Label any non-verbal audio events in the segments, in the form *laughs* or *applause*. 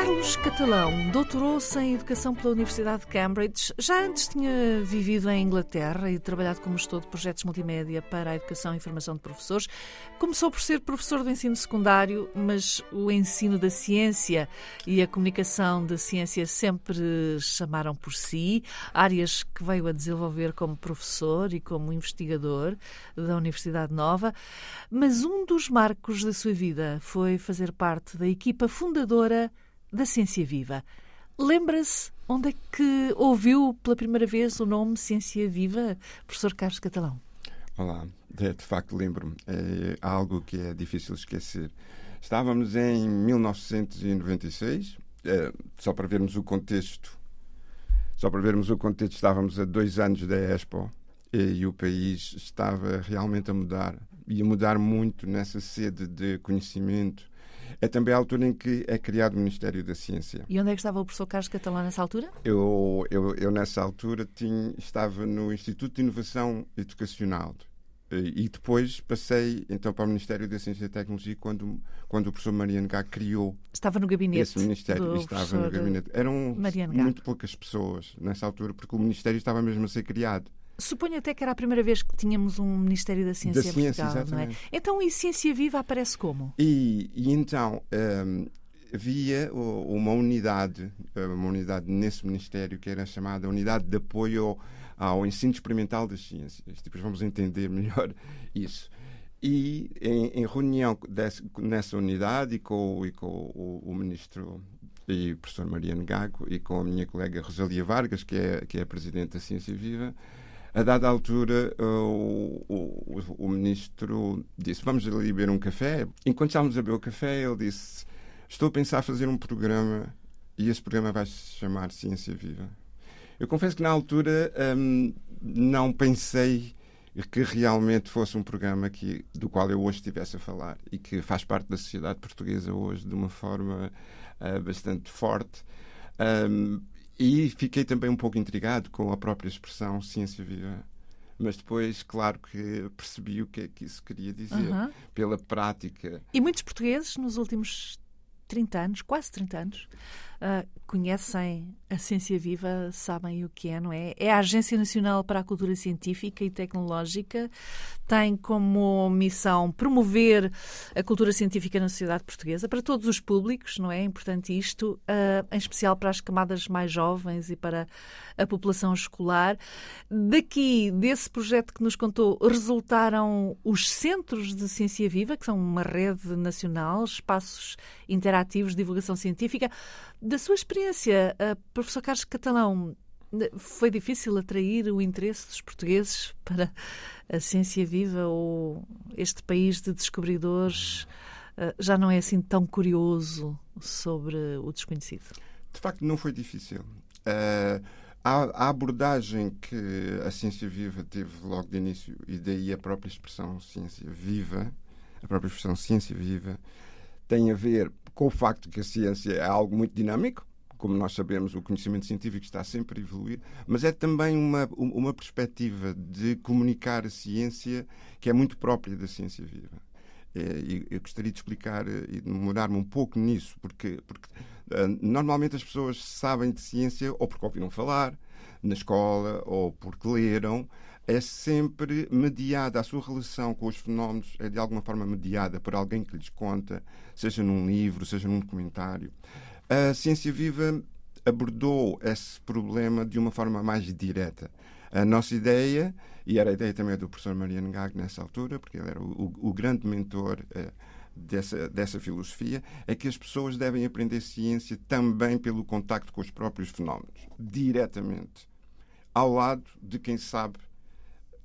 Carlos Catalão doutorou-se em Educação pela Universidade de Cambridge. Já antes tinha vivido em Inglaterra e trabalhado como gestor de projetos multimédia para a educação e formação de professores. Começou por ser professor do ensino secundário, mas o ensino da ciência e a comunicação da ciência sempre chamaram por si, áreas que veio a desenvolver como professor e como investigador da Universidade Nova. Mas um dos marcos da sua vida foi fazer parte da equipa fundadora da Ciência Viva. Lembra-se onde é que ouviu pela primeira vez o nome Ciência Viva, professor Carlos Catalão? Olá, de, de facto lembro-me. É algo que é difícil esquecer. Estávamos em 1996, é, só para vermos o contexto. Só para vermos o contexto, estávamos a dois anos da Expo e, e o país estava realmente a mudar. E a mudar muito nessa sede de conhecimento, é também a altura em que é criado o Ministério da Ciência. E onde é que estava o professor Carlos Catalão nessa altura? Eu, eu, eu nessa altura, tinha, estava no Instituto de Inovação Educacional. E depois passei então para o Ministério da Ciência e Tecnologia quando, quando o professor Mariano Gá criou Estava no gabinete esse Ministério. estava no gabinete. Eram muito poucas pessoas nessa altura, porque o Ministério estava mesmo a ser criado. Suponho até que era a primeira vez que tínhamos um Ministério da Ciência, da ciência Portugal, exatamente. não é? Então, e Ciência Viva aparece como? E, e então, um, havia uma unidade, uma unidade nesse Ministério que era chamada Unidade de Apoio ao Ensino Experimental das Ciências. Depois vamos entender melhor *laughs* isso. E em, em reunião desse, nessa unidade e com, e com o, o Ministro e o professor Mariano Gago e com a minha colega Rosalia Vargas, que é, que é a Presidente da Ciência Viva, a dada altura, o, o, o, ministro disse: Vamos ali beber um café. Enquanto estávamos a beber o café, ele disse: Estou a pensar fazer um programa e esse programa vai se chamar Ciência Viva. Eu confesso que na altura hum, não pensei que realmente fosse um programa que, do qual eu hoje estivesse a falar e que faz parte da sociedade portuguesa hoje de uma forma uh, bastante forte. Um, e fiquei também um pouco intrigado com a própria expressão ciência viva. Mas depois, claro que percebi o que é que isso queria dizer, uhum. pela prática. E muitos portugueses, nos últimos 30 anos, quase 30 anos, uh, conhecem a ciência viva, sabem o que é, não é? É a Agência Nacional para a Cultura Científica e Tecnológica, tem como missão promover a cultura científica na sociedade portuguesa para todos os públicos, não é? é importante isto, uh, em especial para as camadas mais jovens e para a população escolar. Daqui, desse projeto que nos contou, resultaram os Centros de Ciência Viva, que são uma rede nacional, espaços interativos de divulgação científica. Da sua experiência, uh, professor Carlos Catalão, foi difícil atrair o interesse dos portugueses para a ciência viva ou este país de descobridores uh, já não é assim tão curioso sobre o desconhecido? De facto, não foi difícil. Uh, a, a, abordagem que a ciência viva teve logo de início, e daí a própria expressão ciência viva, a própria expressão ciência viva, tem a ver com o facto que a ciência é algo muito dinâmico, como nós sabemos, o conhecimento científico está sempre a evoluir, mas é também uma, uma perspectiva de comunicar a ciência que é muito própria da ciência viva. É, eu gostaria de explicar eh, e demorar-me um pouco nisso, porque, porque uh, normalmente as pessoas sabem de ciência ou porque ouviram falar na escola ou porque leram, é sempre mediada, a sua relação com os fenómenos é de alguma forma mediada por alguém que lhes conta, seja num livro, seja num documentário. A Ciência Viva abordou esse problema de uma forma mais direta. A nossa ideia, e era a ideia também do professor Mariano Gag nessa altura, porque ele era o, o grande mentor eh, dessa, dessa filosofia, é que as pessoas devem aprender ciência também pelo contacto com os próprios fenómenos, diretamente, ao lado de quem sabe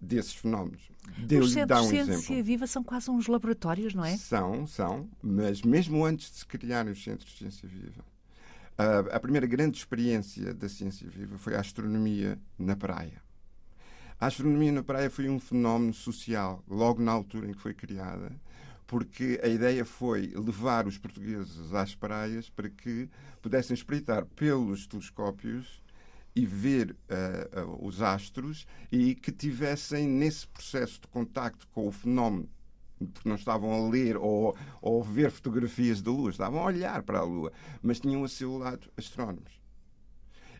desses fenómenos. Os centros um de ciência viva são quase uns laboratórios, não é? São, são, mas mesmo antes de se criarem os centros de ciência viva, a, a primeira grande experiência da ciência viva foi a astronomia na praia. A astronomia na praia foi um fenómeno social, logo na altura em que foi criada, porque a ideia foi levar os portugueses às praias para que pudessem espreitar pelos telescópios e ver uh, os astros e que tivessem nesse processo de contacto com o fenómeno porque não estavam a ler ou, ou ver fotografias da Lua, estavam a olhar para a Lua, mas tinham a seu lado astrónomos.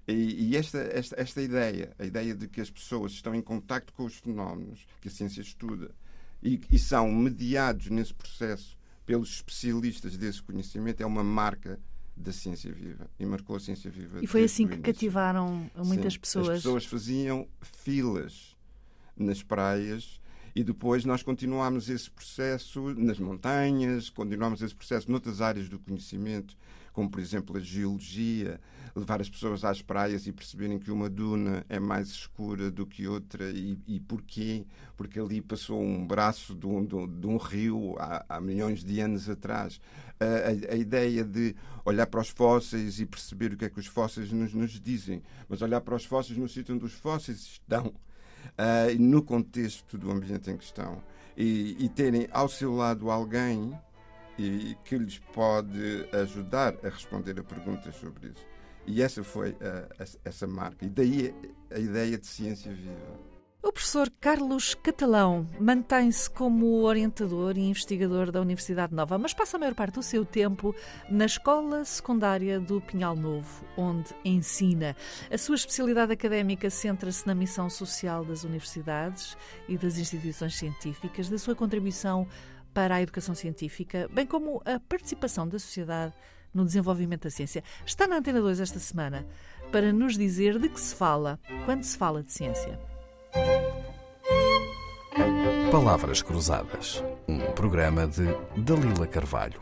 E, e esta, esta, esta ideia, a ideia de que as pessoas estão em contacto com os fenómenos que a ciência estuda e, e são mediados nesse processo pelos especialistas desse conhecimento, é uma marca da ciência viva e marcou a ciência viva. E foi assim que cativaram muitas Sim, pessoas. As pessoas faziam filas nas praias e depois nós continuámos esse processo nas montanhas, continuámos esse processo noutras áreas do conhecimento, como por exemplo a geologia, levar as pessoas às praias e perceberem que uma duna é mais escura do que outra e, e porquê? Porque ali passou um braço de um, de um rio há, há, milhões de anos atrás. A, a, a, ideia de olhar para os fósseis e perceber o que é que os fósseis nos, nos dizem, mas olhar para os fósseis no sítio onde os fósseis estão uh, no contexto do ambiente em questão e, e terem ao seu lado alguém e, que lhes pode ajudar a responder a perguntas sobre isso. E essa foi uh, essa marca. E daí a ideia de ciência viva. O professor Carlos Catalão mantém-se como orientador e investigador da Universidade Nova, mas passa a maior parte do seu tempo na Escola Secundária do Pinhal Novo, onde ensina. A sua especialidade académica centra-se na missão social das universidades e das instituições científicas, da sua contribuição para a educação científica, bem como a participação da sociedade no desenvolvimento da ciência. Está na Antena 2 esta semana para nos dizer de que se fala quando se fala de ciência. Palavras Cruzadas, um programa de Dalila Carvalho.